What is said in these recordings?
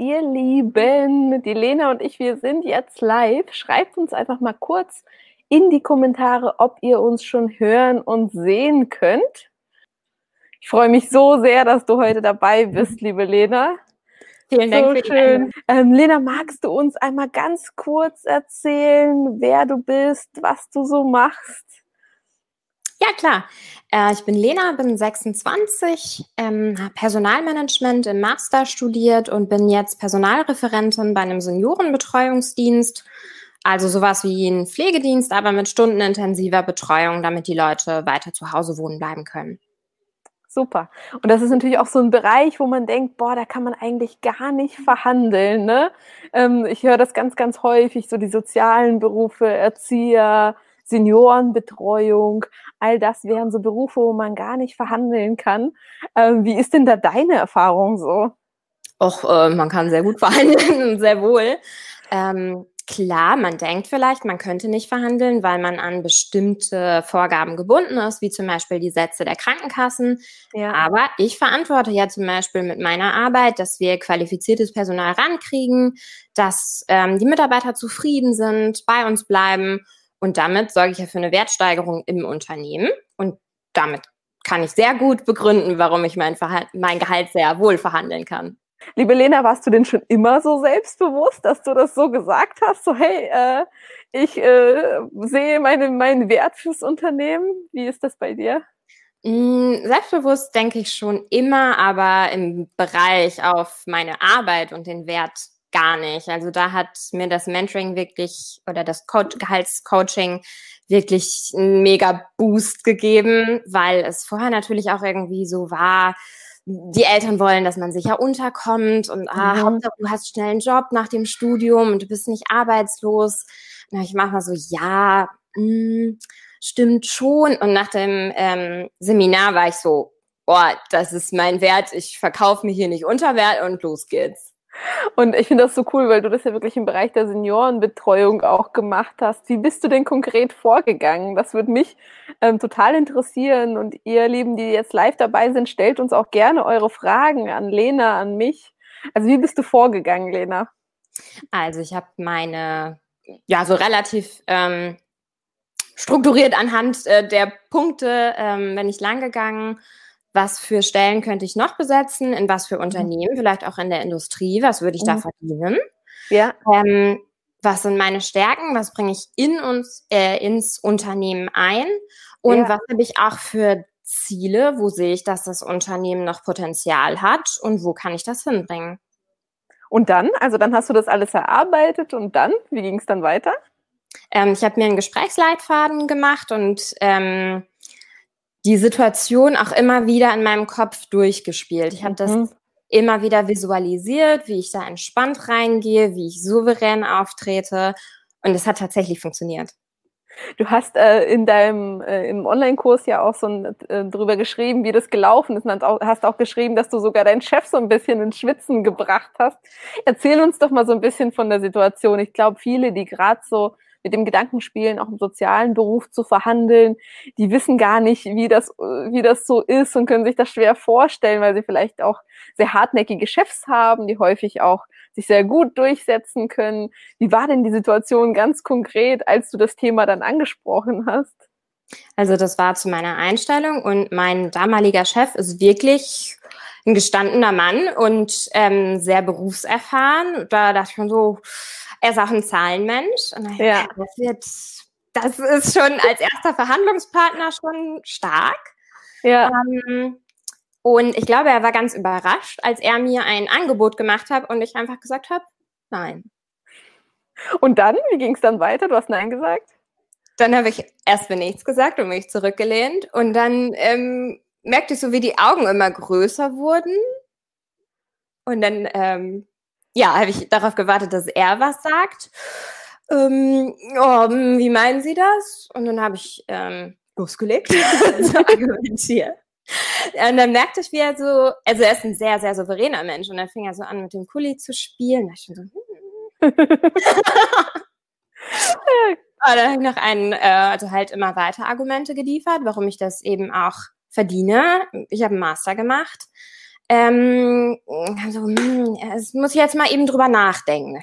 Ihr Lieben, die Lena und ich, wir sind jetzt live. Schreibt uns einfach mal kurz in die Kommentare, ob ihr uns schon hören und sehen könnt. Ich freue mich so sehr, dass du heute dabei bist, liebe Lena. Vielen Dank so für schön. Ähm, Lena, magst du uns einmal ganz kurz erzählen, wer du bist, was du so machst? Ja, klar. Äh, ich bin Lena, bin 26, ähm, habe Personalmanagement im Master studiert und bin jetzt Personalreferentin bei einem Seniorenbetreuungsdienst also sowas wie ein Pflegedienst, aber mit stundenintensiver Betreuung, damit die Leute weiter zu Hause wohnen bleiben können. Super. Und das ist natürlich auch so ein Bereich, wo man denkt, boah, da kann man eigentlich gar nicht verhandeln. Ne? Ähm, ich höre das ganz, ganz häufig, so die sozialen Berufe, Erzieher, Seniorenbetreuung, all das wären so Berufe, wo man gar nicht verhandeln kann. Ähm, wie ist denn da deine Erfahrung so? Och, äh, man kann sehr gut verhandeln, sehr wohl. Ähm, Klar, man denkt vielleicht, man könnte nicht verhandeln, weil man an bestimmte Vorgaben gebunden ist, wie zum Beispiel die Sätze der Krankenkassen. Ja. Aber ich verantworte ja zum Beispiel mit meiner Arbeit, dass wir qualifiziertes Personal rankriegen, dass ähm, die Mitarbeiter zufrieden sind, bei uns bleiben. Und damit sorge ich ja für eine Wertsteigerung im Unternehmen. Und damit kann ich sehr gut begründen, warum ich mein, mein Gehalt sehr wohl verhandeln kann. Liebe Lena, warst du denn schon immer so selbstbewusst, dass du das so gesagt hast? So, hey, äh, ich äh, sehe meine, meinen Wert fürs Unternehmen. Wie ist das bei dir? Mm, selbstbewusst denke ich schon immer, aber im Bereich auf meine Arbeit und den Wert gar nicht. Also da hat mir das Mentoring wirklich oder das Co Gehaltscoaching wirklich einen mega Boost gegeben, weil es vorher natürlich auch irgendwie so war, die Eltern wollen, dass man sicher unterkommt und ah, mhm. Hauptsache du hast schnell einen Job nach dem Studium und du bist nicht arbeitslos. Und ich mache mal so, ja, mh, hm, stimmt schon. Und nach dem ähm, Seminar war ich so, boah, das ist mein Wert, ich verkaufe mich hier nicht unter Wert und los geht's. Und ich finde das so cool, weil du das ja wirklich im Bereich der Seniorenbetreuung auch gemacht hast. Wie bist du denn konkret vorgegangen? Das würde mich ähm, total interessieren. Und ihr Lieben, die jetzt live dabei sind, stellt uns auch gerne eure Fragen an Lena, an mich. Also wie bist du vorgegangen, Lena? Also ich habe meine, ja, so relativ ähm, strukturiert anhand äh, der Punkte, ähm, wenn ich lang gegangen was für Stellen könnte ich noch besetzen, in was für mhm. Unternehmen, vielleicht auch in der Industrie, was würde ich da mhm. verdienen? Ja. Ähm, was sind meine Stärken, was bringe ich in uns, äh, ins Unternehmen ein und ja. was habe ich auch für Ziele, wo sehe ich, dass das Unternehmen noch Potenzial hat und wo kann ich das hinbringen? Und dann, also dann hast du das alles erarbeitet und dann, wie ging es dann weiter? Ähm, ich habe mir einen Gesprächsleitfaden gemacht und ähm, die Situation auch immer wieder in meinem Kopf durchgespielt. Ich habe das mhm. immer wieder visualisiert, wie ich da entspannt reingehe, wie ich souverän auftrete. Und es hat tatsächlich funktioniert. Du hast äh, in deinem äh, im Online-Kurs ja auch so ein, äh, drüber geschrieben, wie das gelaufen ist. Und hast auch geschrieben, dass du sogar deinen Chef so ein bisschen ins Schwitzen gebracht hast. Erzähl uns doch mal so ein bisschen von der Situation. Ich glaube, viele, die gerade so mit dem Gedanken spielen, auch im sozialen Beruf zu verhandeln. Die wissen gar nicht, wie das, wie das so ist und können sich das schwer vorstellen, weil sie vielleicht auch sehr hartnäckige Chefs haben, die häufig auch sich sehr gut durchsetzen können. Wie war denn die Situation ganz konkret, als du das Thema dann angesprochen hast? Also das war zu meiner Einstellung und mein damaliger Chef ist wirklich ein gestandener Mann und ähm, sehr berufserfahren. Da dachte ich mir so, er ist auch ein Zahlenmensch. Und dachte, ja. das wird, das ist schon als erster Verhandlungspartner schon stark. Ja. Ähm, und ich glaube, er war ganz überrascht, als er mir ein Angebot gemacht hat und ich einfach gesagt habe, nein. Und dann, wie ging es dann weiter? Du hast Nein gesagt? Dann habe ich erstmal nichts gesagt und mich zurückgelehnt. Und dann ähm, merkte ich so, wie die Augen immer größer wurden. Und dann ähm, ja, habe ich darauf gewartet, dass er was sagt. ähm, oh, hm, wie meinen Sie das? Und dann habe ich ähm, losgelegt zu argumentieren. Und dann merkte ich, wie er so, also er ist ein sehr, sehr souveräner Mensch. Und dann fing er so an, mit dem Kuli zu spielen. Da ich schon so, hm. Aber dann habe ich noch einen, äh, also halt immer weiter Argumente geliefert, warum ich das eben auch verdiene. Ich habe einen Master gemacht. Ähm, also, hm, es muss ich jetzt mal eben drüber nachdenken.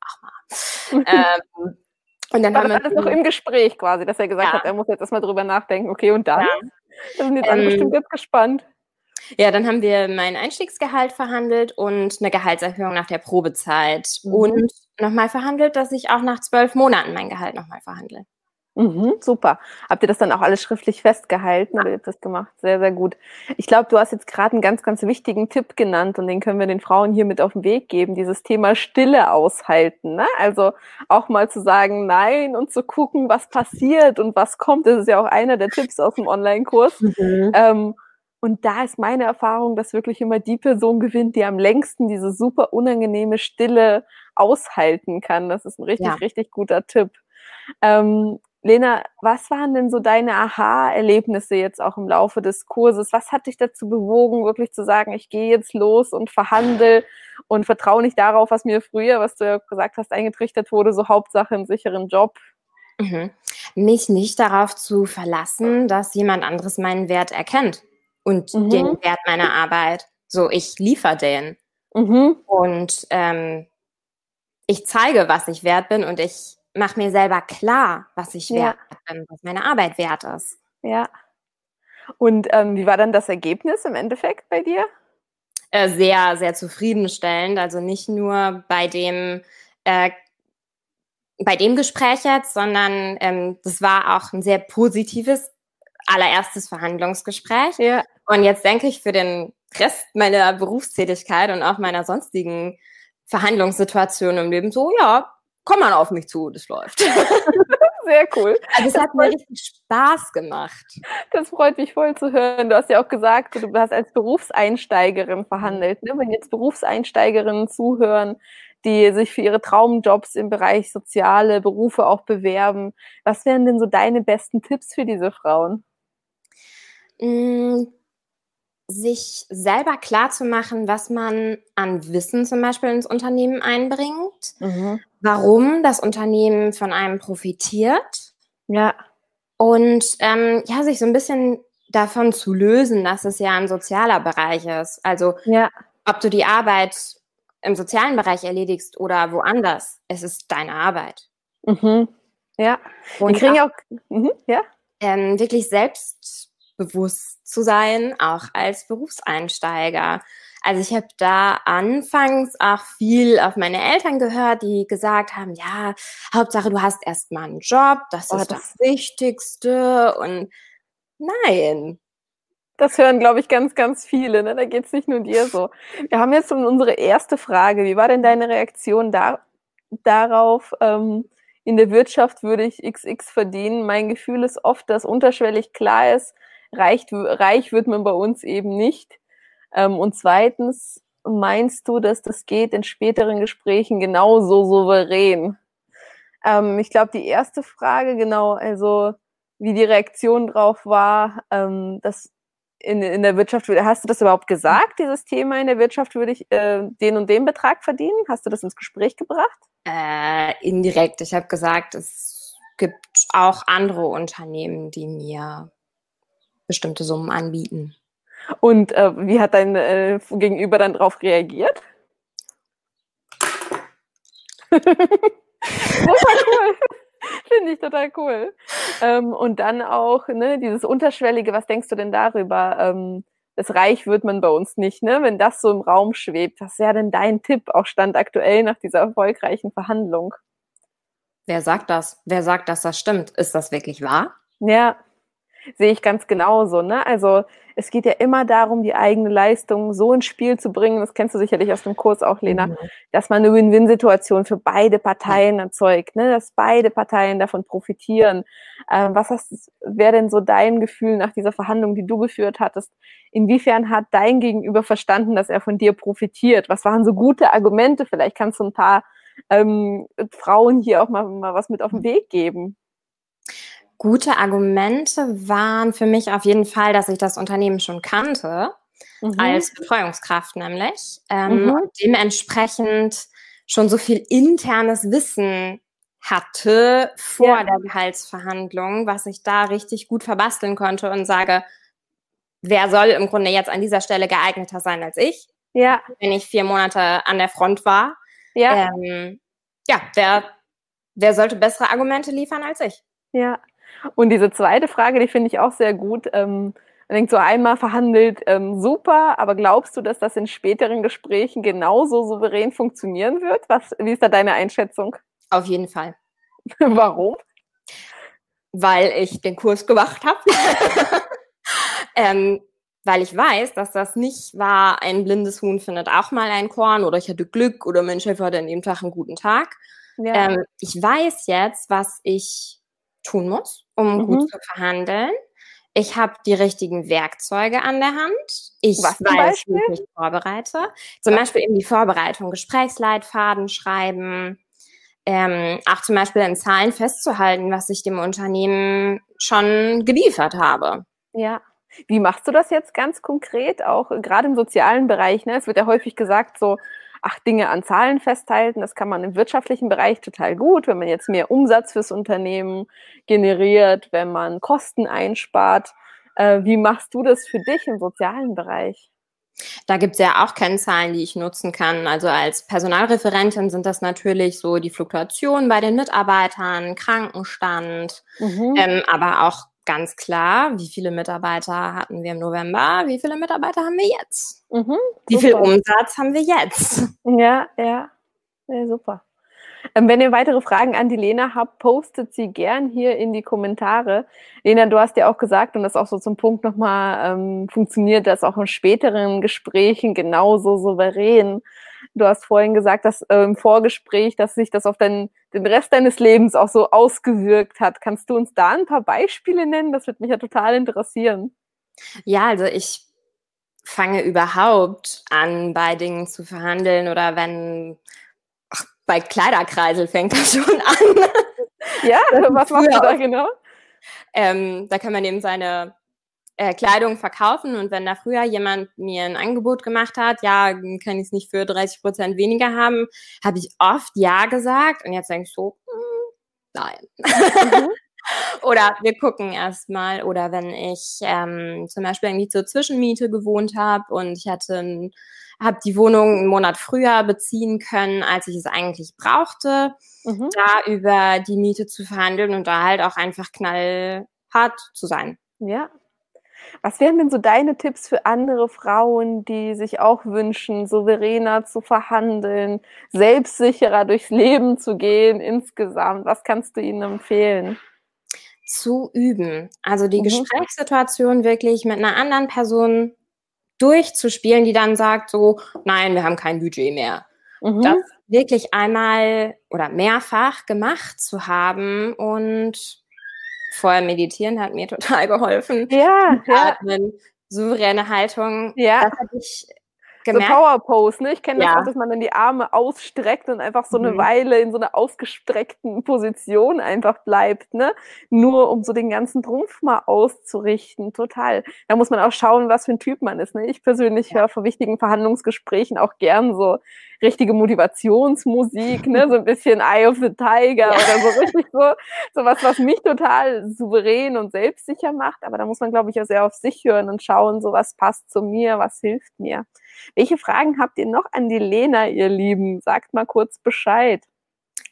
Ach mal. ähm, und dann Aber haben wir das noch im Gespräch quasi, dass er gesagt ja. hat, er muss jetzt erstmal drüber nachdenken. Okay, und dann? Ja. Da sind jetzt ähm, alle bestimmt jetzt gespannt. Ja, dann haben wir mein Einstiegsgehalt verhandelt und eine Gehaltserhöhung nach der Probezeit. Mhm. Und nochmal verhandelt, dass ich auch nach zwölf Monaten mein Gehalt nochmal verhandle. Mhm, super. Habt ihr das dann auch alles schriftlich festgehalten oder habt ihr das gemacht? Sehr, sehr gut. Ich glaube, du hast jetzt gerade einen ganz, ganz wichtigen Tipp genannt und den können wir den Frauen hier mit auf den Weg geben. Dieses Thema Stille aushalten. Ne? Also auch mal zu sagen Nein und zu gucken, was passiert und was kommt. Das ist ja auch einer der Tipps aus dem Online-Kurs. Mhm. Ähm, und da ist meine Erfahrung, dass wirklich immer die Person gewinnt, die am längsten diese super unangenehme Stille aushalten kann. Das ist ein richtig, ja. richtig guter Tipp. Ähm, Lena, was waren denn so deine Aha-Erlebnisse jetzt auch im Laufe des Kurses? Was hat dich dazu bewogen, wirklich zu sagen, ich gehe jetzt los und verhandle und vertraue nicht darauf, was mir früher, was du ja gesagt hast, eingetrichtert wurde, so Hauptsache einen sicheren Job? Mhm. Mich nicht darauf zu verlassen, dass jemand anderes meinen Wert erkennt und mhm. den Wert meiner Arbeit. So, ich liefere den. Mhm. Und ähm, ich zeige, was ich wert bin und ich mache mir selber klar, was ich wert bin, was meine Arbeit wert ist. Ja. Und ähm, wie war dann das Ergebnis im Endeffekt bei dir? Äh, sehr, sehr zufriedenstellend. Also nicht nur bei dem äh, bei dem Gespräch jetzt, sondern ähm, das war auch ein sehr positives allererstes Verhandlungsgespräch. Ja. Und jetzt denke ich für den Rest meiner Berufstätigkeit und auch meiner sonstigen Verhandlungssituationen im Leben so, ja, komm mal auf mich zu, das läuft. Sehr cool. Also es hat mir richtig Spaß gemacht. Das freut mich voll zu hören. Du hast ja auch gesagt, du hast als Berufseinsteigerin verhandelt. Ne? Wenn jetzt Berufseinsteigerinnen zuhören, die sich für ihre Traumjobs im Bereich soziale Berufe auch bewerben, was wären denn so deine besten Tipps für diese Frauen? Mm, sich selber klar zu machen, was man an Wissen zum Beispiel ins Unternehmen einbringt, mhm. warum das Unternehmen von einem profitiert. Ja. Und ähm, ja, sich so ein bisschen davon zu lösen, dass es ja ein sozialer Bereich ist. Also ja. ob du die Arbeit im sozialen Bereich erledigst oder woanders, es ist deine Arbeit. Mhm. Ja. Und Wir kriegen auch, auch mhm. ja. Ähm, wirklich selbstbewusst zu sein, auch als Berufseinsteiger. Also ich habe da anfangs auch viel auf meine Eltern gehört, die gesagt haben, ja, Hauptsache du hast erstmal einen Job, das oh, ist das, das Wichtigste und nein. Das hören, glaube ich, ganz, ganz viele. Ne? Da geht es nicht nur dir so. Wir haben jetzt unsere erste Frage. Wie war denn deine Reaktion da, darauf? Ähm, in der Wirtschaft würde ich XX verdienen. Mein Gefühl ist oft, dass unterschwellig klar ist, reich, reich wird man bei uns eben nicht. Ähm, und zweitens, meinst du, dass das geht in späteren Gesprächen genauso souverän? Ähm, ich glaube, die erste Frage, genau, also wie die Reaktion drauf war, ähm, dass in, in der Wirtschaft, hast du das überhaupt gesagt, dieses Thema in der Wirtschaft würde ich äh, den und den Betrag verdienen? Hast du das ins Gespräch gebracht? Äh, indirekt. Ich habe gesagt, es gibt auch andere Unternehmen, die mir bestimmte Summen anbieten. Und äh, wie hat dein äh, Gegenüber dann darauf reagiert? Super cool. Finde ich total cool. Ähm, und dann auch ne, dieses Unterschwellige, was denkst du denn darüber? Ähm, das reich wird man bei uns nicht, ne? Wenn das so im Raum schwebt, was wäre denn dein Tipp, auch stand aktuell nach dieser erfolgreichen Verhandlung? Wer sagt das? Wer sagt, dass das stimmt? Ist das wirklich wahr? Ja, sehe ich ganz genauso. Ne? Also es geht ja immer darum, die eigene Leistung so ins Spiel zu bringen, das kennst du sicherlich aus dem Kurs auch, Lena, mhm. dass man eine Win-Win-Situation für beide Parteien erzeugt, ne? dass beide Parteien davon profitieren. Ähm, was wäre denn so dein Gefühl nach dieser Verhandlung, die du geführt hattest? Inwiefern hat dein Gegenüber verstanden, dass er von dir profitiert? Was waren so gute Argumente? Vielleicht kannst du ein paar ähm, Frauen hier auch mal, mal was mit auf den Weg geben? Gute Argumente waren für mich auf jeden Fall, dass ich das Unternehmen schon kannte, mhm. als Betreuungskraft nämlich. Ähm, mhm. dementsprechend schon so viel internes Wissen hatte vor ja. der Gehaltsverhandlung, was ich da richtig gut verbasteln konnte und sage, wer soll im Grunde jetzt an dieser Stelle geeigneter sein als ich? Ja. Wenn ich vier Monate an der Front war. Ja. Ähm, ja, wer, wer sollte bessere Argumente liefern als ich? Ja. Und diese zweite Frage, die finde ich auch sehr gut. Ähm, man denkt so einmal verhandelt, ähm, super, aber glaubst du, dass das in späteren Gesprächen genauso souverän funktionieren wird? Was, wie ist da deine Einschätzung? Auf jeden Fall. Warum? Weil ich den Kurs gemacht habe. ähm, weil ich weiß, dass das nicht war, ein blindes Huhn findet auch mal ein Korn oder ich hatte Glück oder mein Chef hatte an dem Tag einen guten Tag. Ja. Ähm, ich weiß jetzt, was ich tun muss, um mhm. gut zu verhandeln. Ich habe die richtigen Werkzeuge an der Hand. Ich Was weiß, wie ich mich vorbereite. Zum Beispiel eben die Vorbereitung, Gesprächsleitfaden schreiben, ähm, auch zum Beispiel in Zahlen festzuhalten, was ich dem Unternehmen schon geliefert habe. Ja. Wie machst du das jetzt ganz konkret, auch gerade im sozialen Bereich? Ne? Es wird ja häufig gesagt, so, ach, Dinge an Zahlen festhalten, das kann man im wirtschaftlichen Bereich total gut, wenn man jetzt mehr Umsatz fürs Unternehmen generiert, wenn man Kosten einspart. Äh, wie machst du das für dich im sozialen Bereich? Da gibt es ja auch Kennzahlen, die ich nutzen kann. Also als Personalreferentin sind das natürlich so die Fluktuation bei den Mitarbeitern, Krankenstand, mhm. ähm, aber auch ganz klar, wie viele Mitarbeiter hatten wir im November, wie viele Mitarbeiter haben wir jetzt? Mhm, wie viel Umsatz haben wir jetzt? Ja, ja, ja super. Ähm, wenn ihr weitere Fragen an die Lena habt, postet sie gern hier in die Kommentare. Lena, du hast ja auch gesagt, und das auch so zum Punkt nochmal ähm, funktioniert, das auch in späteren Gesprächen genauso souverän. Du hast vorhin gesagt, dass äh, im Vorgespräch, dass sich das auf dein, den Rest deines Lebens auch so ausgewirkt hat. Kannst du uns da ein paar Beispiele nennen? Das würde mich ja total interessieren. Ja, also ich fange überhaupt an, bei Dingen zu verhandeln oder wenn bei Kleiderkreisel fängt das schon an. Ja, was machst du da genau? Ähm, da kann man eben seine äh, Kleidung verkaufen und wenn da früher jemand mir ein Angebot gemacht hat, ja, kann ich es nicht für 30 Prozent weniger haben, habe ich oft ja gesagt und jetzt denke ich so, hm, nein. Mhm. oder wir gucken erstmal oder wenn ich ähm, zum Beispiel irgendwie zur Zwischenmiete gewohnt habe und ich hatte habe die Wohnung einen Monat früher beziehen können, als ich es eigentlich brauchte, mhm. da über die Miete zu verhandeln und da halt auch einfach knallhart zu sein. Ja. Was wären denn so deine Tipps für andere Frauen, die sich auch wünschen, souveräner zu verhandeln, selbstsicherer durchs Leben zu gehen insgesamt? Was kannst du ihnen empfehlen? Zu üben. Also die mhm. Gesprächssituation wirklich mit einer anderen Person durchzuspielen, die dann sagt so, nein, wir haben kein Budget mehr. Mhm. Das wirklich einmal oder mehrfach gemacht zu haben und vorher meditieren hat mir total geholfen. Ja, Atmen, ja. souveräne Haltung. Ja. Das hatte ich gemerkt. So Power Pose, ne? Ich kenne das ja. auch, dass man dann die Arme ausstreckt und einfach so eine mhm. Weile in so einer ausgestreckten Position einfach bleibt, ne? Nur um so den ganzen Trumpf mal auszurichten. Total. Da muss man auch schauen, was für ein Typ man ist. Ne? Ich persönlich ja. höre vor wichtigen Verhandlungsgesprächen auch gern so richtige Motivationsmusik, ne? so ein bisschen Eye of the Tiger ja. oder so richtig so, so was, was mich total souverän und selbstsicher macht. Aber da muss man, glaube ich, auch sehr auf sich hören und schauen, so was passt zu mir, was hilft mir. Welche Fragen habt ihr noch an die Lena, ihr Lieben? Sagt mal kurz Bescheid.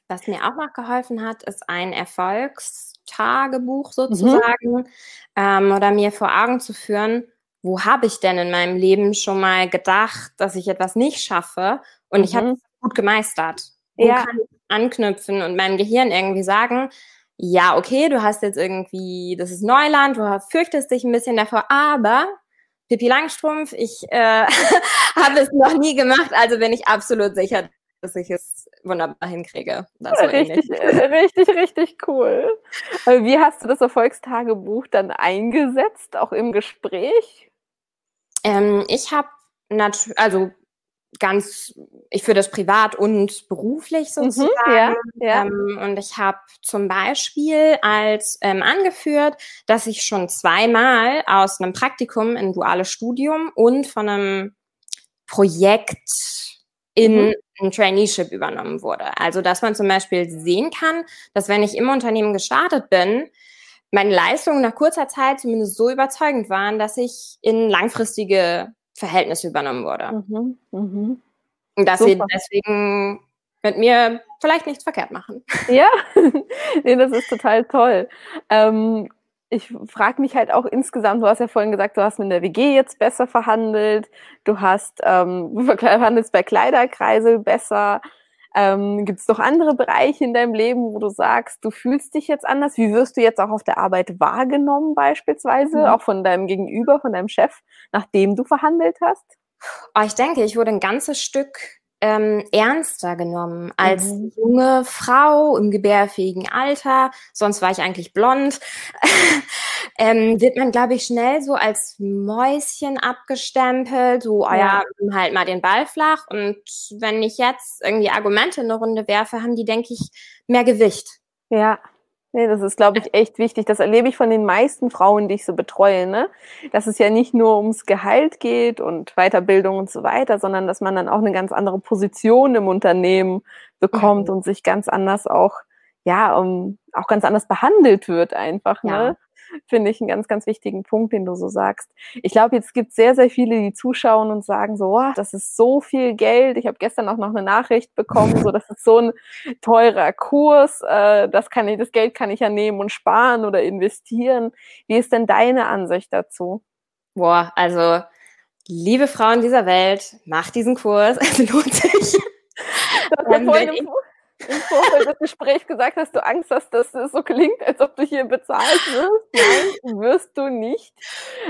Was mir auch noch geholfen hat, ist ein Erfolgstagebuch sozusagen mhm. ähm, oder mir vor Augen zu führen, wo habe ich denn in meinem Leben schon mal gedacht, dass ich etwas nicht schaffe und mhm. ich habe es gut gemeistert. Wo ja. kann ich anknüpfen und meinem Gehirn irgendwie sagen, ja, okay, du hast jetzt irgendwie, das ist Neuland, du fürchtest dich ein bisschen davor, aber Pippi Langstrumpf, ich äh, habe es noch nie gemacht, also bin ich absolut sicher, dass ich es wunderbar hinkriege. Das so richtig, äh, richtig, richtig cool. Wie hast du das Erfolgstagebuch dann eingesetzt, auch im Gespräch? Ähm, ich habe also ganz, ich führe das privat und beruflich sozusagen. Mhm, ja, ja. Ähm, und ich habe zum Beispiel als ähm, angeführt, dass ich schon zweimal aus einem Praktikum in duales Studium und von einem Projekt in mhm. ein Traineeship übernommen wurde. Also, dass man zum Beispiel sehen kann, dass wenn ich im Unternehmen gestartet bin, meine Leistungen nach kurzer Zeit zumindest so überzeugend waren, dass ich in langfristige Verhältnisse übernommen wurde. Mhm. Mhm. Und dass Super. sie deswegen mit mir vielleicht nichts verkehrt machen. Ja, nee, das ist total toll. Ähm, ich frage mich halt auch insgesamt, du hast ja vorhin gesagt, du hast mit der WG jetzt besser verhandelt, du hast ähm, du verhandelst bei Kleiderkreisel besser. Ähm, Gibt es noch andere Bereiche in deinem Leben, wo du sagst, du fühlst dich jetzt anders? Wie wirst du jetzt auch auf der Arbeit wahrgenommen beispielsweise, mhm. auch von deinem Gegenüber, von deinem Chef, nachdem du verhandelt hast? Oh, ich denke, ich wurde ein ganzes Stück ähm, ernster genommen als mhm. junge Frau im gebärfähigen Alter. Sonst war ich eigentlich blond. ähm, wird man, glaube ich, schnell so als Mäuschen abgestempelt. So, oh ja, halt mal den Ball flach. Und wenn ich jetzt irgendwie Argumente in eine Runde werfe, haben die, denke ich, mehr Gewicht. Ja. Nee, das ist, glaube ich, echt wichtig. Das erlebe ich von den meisten Frauen, die ich so betreue, ne? Dass es ja nicht nur ums Gehalt geht und Weiterbildung und so weiter, sondern dass man dann auch eine ganz andere Position im Unternehmen bekommt mhm. und sich ganz anders auch, ja, um, auch ganz anders behandelt wird einfach, ne? Finde ich einen ganz, ganz wichtigen Punkt, den du so sagst. Ich glaube, jetzt gibt es sehr, sehr viele, die zuschauen und sagen so, oh, das ist so viel Geld. Ich habe gestern auch noch eine Nachricht bekommen, so das ist so ein teurer Kurs. Äh, das kann ich, das Geld kann ich ja nehmen und sparen oder investieren. Wie ist denn deine Ansicht dazu? Boah, also liebe Frauen dieser Welt, macht diesen Kurs. Es lohnt sich. Das ähm, wenn, ich, im Vorfeld des Gesprächs gesagt hast, du Angst hast, dass es so klingt, als ob du hier bezahlt wirst. Nein, wirst du nicht.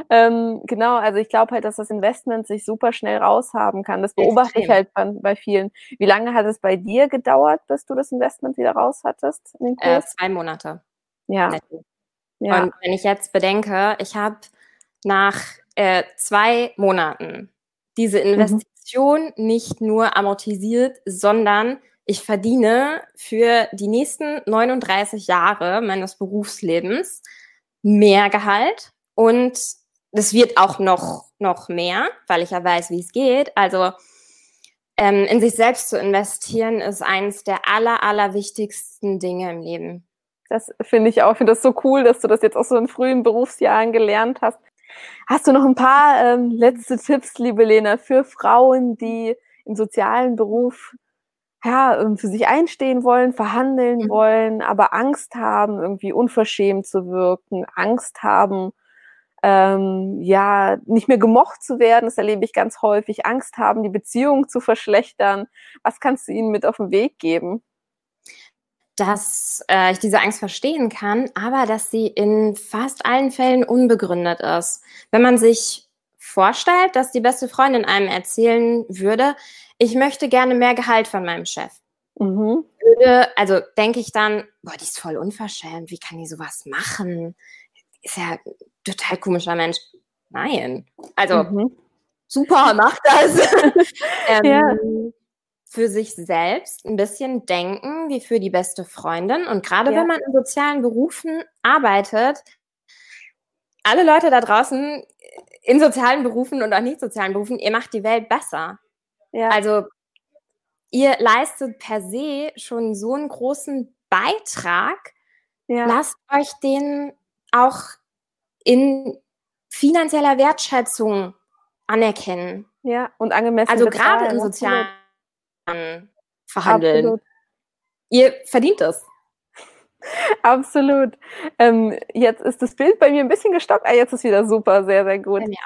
Ähm, genau, also ich glaube halt, dass das Investment sich super schnell raushaben kann. Das beobachte Extrem. ich halt bei, bei, vielen. Wie lange hat es bei dir gedauert, bis du das Investment wieder raus hattest? Äh, zwei Monate. Ja. ja. Und wenn ich jetzt bedenke, ich habe nach äh, zwei Monaten diese mhm. Investition mhm. nicht nur amortisiert, sondern ich verdiene für die nächsten 39 Jahre meines Berufslebens mehr Gehalt und das wird auch noch, noch mehr, weil ich ja weiß, wie es geht. Also ähm, in sich selbst zu investieren ist eines der aller, aller wichtigsten Dinge im Leben. Das finde ich auch. Finde das so cool, dass du das jetzt auch so in frühen Berufsjahren gelernt hast. Hast du noch ein paar ähm, letzte Tipps, liebe Lena, für Frauen, die im sozialen Beruf ja, ähm, für sich einstehen wollen, verhandeln mhm. wollen, aber Angst haben, irgendwie unverschämt zu wirken, Angst haben, ähm, ja, nicht mehr gemocht zu werden, das erlebe ich ganz häufig, Angst haben, die Beziehung zu verschlechtern. Was kannst du ihnen mit auf den Weg geben? Dass äh, ich diese Angst verstehen kann, aber dass sie in fast allen Fällen unbegründet ist. Wenn man sich vorstellt, dass die beste Freundin einem erzählen würde, ich möchte gerne mehr Gehalt von meinem Chef. Mhm. Würde, also denke ich dann, boah, die ist voll unverschämt, wie kann die sowas machen? Ist ja ein total komischer Mensch. Nein. Also mhm. super, mach das. ähm, ja. Für sich selbst ein bisschen denken wie für die beste Freundin. Und gerade ja. wenn man in sozialen Berufen arbeitet, alle Leute da draußen in sozialen Berufen und auch nicht sozialen Berufen, ihr macht die Welt besser. Ja. Also ihr leistet per se schon so einen großen Beitrag. Ja. Lasst euch den auch in finanzieller Wertschätzung anerkennen. Ja, und angemessen. Also gerade in sozialen Verhandeln. Absolut. Ihr verdient es. Absolut. Ähm, jetzt ist das Bild bei mir ein bisschen gestockt. Ah, jetzt ist wieder super, sehr, sehr gut. Ja,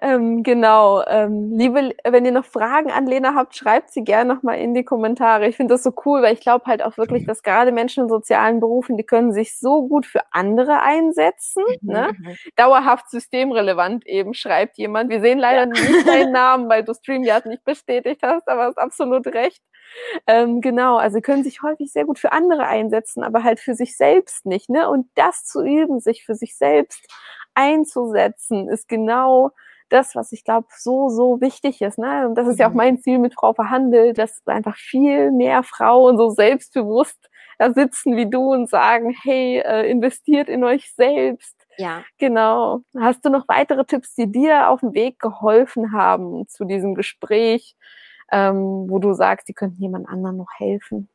Ähm, genau. Ähm, liebe, wenn ihr noch Fragen an Lena habt, schreibt sie gerne nochmal in die Kommentare. Ich finde das so cool, weil ich glaube halt auch wirklich, dass gerade Menschen in sozialen Berufen, die können sich so gut für andere einsetzen. Mhm. Ne? Mhm. Dauerhaft systemrelevant eben, schreibt jemand. Wir sehen leider ja. nicht deinen Namen, weil du StreamYard nicht bestätigt hast, aber hast absolut recht. Ähm, genau, also können sich häufig sehr gut für andere einsetzen, aber halt für sich selbst nicht. Ne? Und das zu üben, sich für sich selbst einzusetzen, ist genau das, was ich glaube, so, so wichtig ist. Ne? Und das ist ja auch mhm. mein Ziel mit Frau verhandelt, dass einfach viel mehr Frauen so selbstbewusst da sitzen wie du und sagen, hey, äh, investiert in euch selbst. Ja. Genau. Hast du noch weitere Tipps, die dir auf dem Weg geholfen haben zu diesem Gespräch, ähm, wo du sagst, die könnten jemand anderen noch helfen?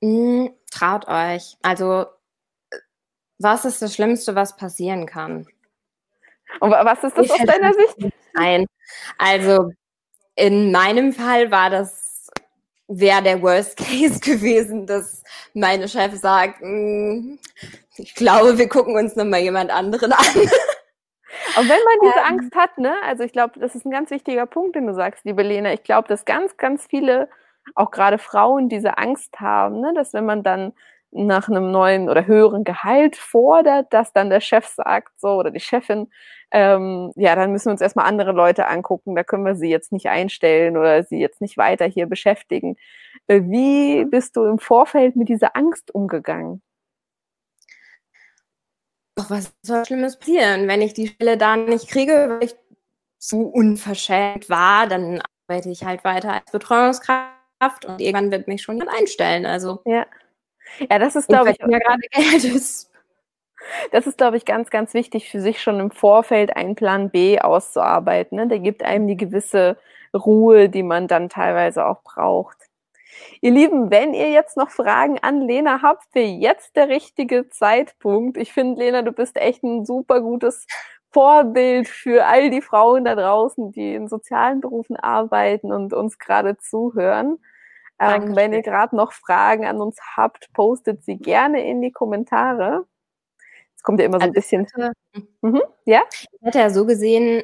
Mm, traut euch. Also, was ist das Schlimmste, was passieren kann? Und was ist das ich aus deiner Sicht? Nein. Also, in meinem Fall war das, wäre der Worst Case gewesen, dass meine Chef sagt, mm, ich glaube, wir gucken uns nochmal jemand anderen an. Und wenn man diese ähm, Angst hat, ne, also ich glaube, das ist ein ganz wichtiger Punkt, den du sagst, liebe Lena. Ich glaube, dass ganz, ganz viele, auch gerade Frauen, diese Angst haben, ne, dass wenn man dann nach einem neuen oder höheren Gehalt fordert, dass dann der Chef sagt, so, oder die Chefin, ähm, ja, dann müssen wir uns erstmal andere Leute angucken, da können wir sie jetzt nicht einstellen oder sie jetzt nicht weiter hier beschäftigen. Äh, wie bist du im Vorfeld mit dieser Angst umgegangen? Doch was soll Schlimmes passieren? Wenn ich die Stelle da nicht kriege, weil ich zu unverschämt war, dann arbeite ich halt weiter als Betreuungskraft und irgendwann wird mich schon jemand einstellen. Also ja, ja, das ist glaube ich ja gerade Geld ist. Das ist, glaube ich, ganz, ganz wichtig für sich schon im Vorfeld einen Plan B auszuarbeiten. Ne? Der gibt einem die gewisse Ruhe, die man dann teilweise auch braucht. Ihr Lieben, wenn ihr jetzt noch Fragen an Lena habt, wäre jetzt der richtige Zeitpunkt. Ich finde, Lena, du bist echt ein super gutes Vorbild für all die Frauen da draußen, die in sozialen Berufen arbeiten und uns gerade zuhören. Ähm, wenn ihr gerade noch Fragen an uns habt, postet sie gerne in die Kommentare. Es kommt ja immer so ein also bisschen. Mhm, ja? Ich hätte ja so gesehen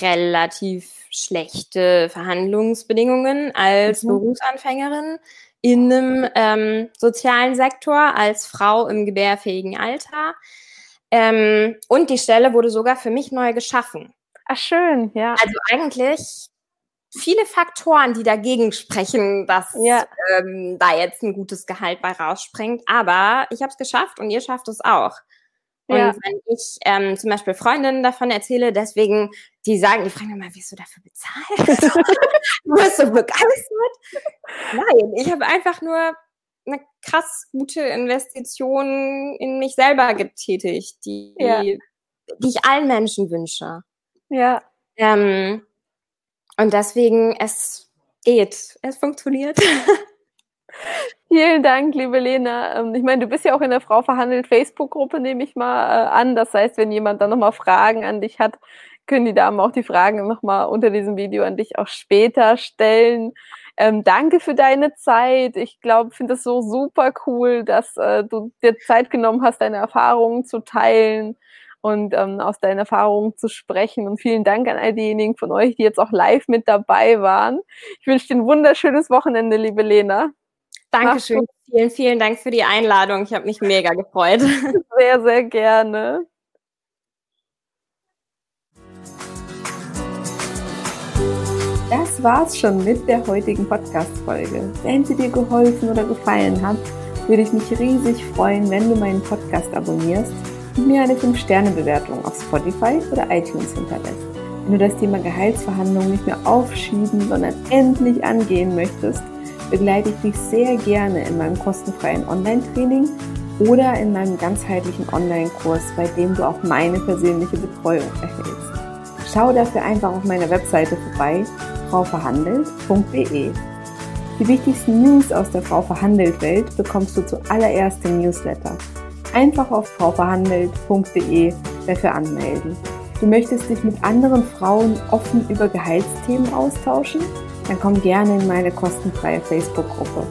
relativ schlechte Verhandlungsbedingungen als mhm. Berufsanfängerin in einem ähm, sozialen Sektor, als Frau im gebärfähigen Alter. Ähm, und die Stelle wurde sogar für mich neu geschaffen. Ach, schön, ja. Also eigentlich viele Faktoren, die dagegen sprechen, dass ja. ähm, da jetzt ein gutes Gehalt bei rausspringt. Aber ich habe es geschafft und ihr schafft es auch. Und ja. wenn ich ähm, zum Beispiel Freundinnen davon erzähle, deswegen, die sagen, die fragen immer, wie wirst du dafür bezahlt? du bist so begeistert. Nein, ich habe einfach nur eine krass gute Investition in mich selber getätigt, die, ja. die ich allen Menschen wünsche. Ja. Ähm, und deswegen, es geht, es funktioniert. Vielen Dank, liebe Lena. Ähm, ich meine, du bist ja auch in der Frau verhandelt Facebook-Gruppe, nehme ich mal äh, an. Das heißt, wenn jemand dann nochmal Fragen an dich hat, können die Damen auch die Fragen nochmal unter diesem Video an dich auch später stellen. Ähm, danke für deine Zeit. Ich glaube, finde es so super cool, dass äh, du dir Zeit genommen hast, deine Erfahrungen zu teilen und ähm, aus deinen Erfahrungen zu sprechen. Und vielen Dank an all diejenigen von euch, die jetzt auch live mit dabei waren. Ich wünsche dir ein wunderschönes Wochenende, liebe Lena. Dankeschön. Vielen, vielen Dank für die Einladung. Ich habe mich mega gefreut. Sehr, sehr gerne. Das war's schon mit der heutigen Podcast-Folge. Wenn sie dir geholfen oder gefallen hat, würde ich mich riesig freuen, wenn du meinen Podcast abonnierst und mir eine 5-Sterne-Bewertung auf Spotify oder iTunes hinterlässt. Wenn du das Thema Gehaltsverhandlungen nicht mehr aufschieben, sondern endlich angehen möchtest, begleite ich dich sehr gerne in meinem kostenfreien Online-Training oder in meinem ganzheitlichen Online-Kurs, bei dem du auch meine persönliche Betreuung erhältst. Schau dafür einfach auf meiner Webseite vorbei, frauverhandelt.de. Die wichtigsten News aus der Frau Verhandelt Welt bekommst du zuallererst im Newsletter einfach auf frauverhandelt.de dafür anmelden. Du möchtest dich mit anderen Frauen offen über Gehaltsthemen austauschen? Dann komm gerne in meine kostenfreie Facebook-Gruppe.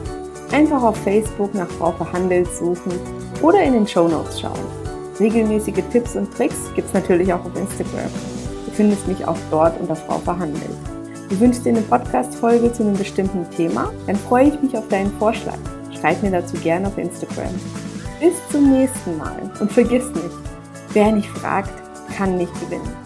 Einfach auf Facebook nach Frau Verhandelt suchen oder in den Show Notes schauen. Regelmäßige Tipps und Tricks gibt es natürlich auch auf Instagram. Du findest mich auch dort unter Frau Verhandelt. Du wünschst dir eine Podcast-Folge zu einem bestimmten Thema? Dann freue ich mich auf deinen Vorschlag. Schreib mir dazu gerne auf Instagram. Bis zum nächsten Mal und vergiss nicht, wer nicht fragt, kann nicht gewinnen.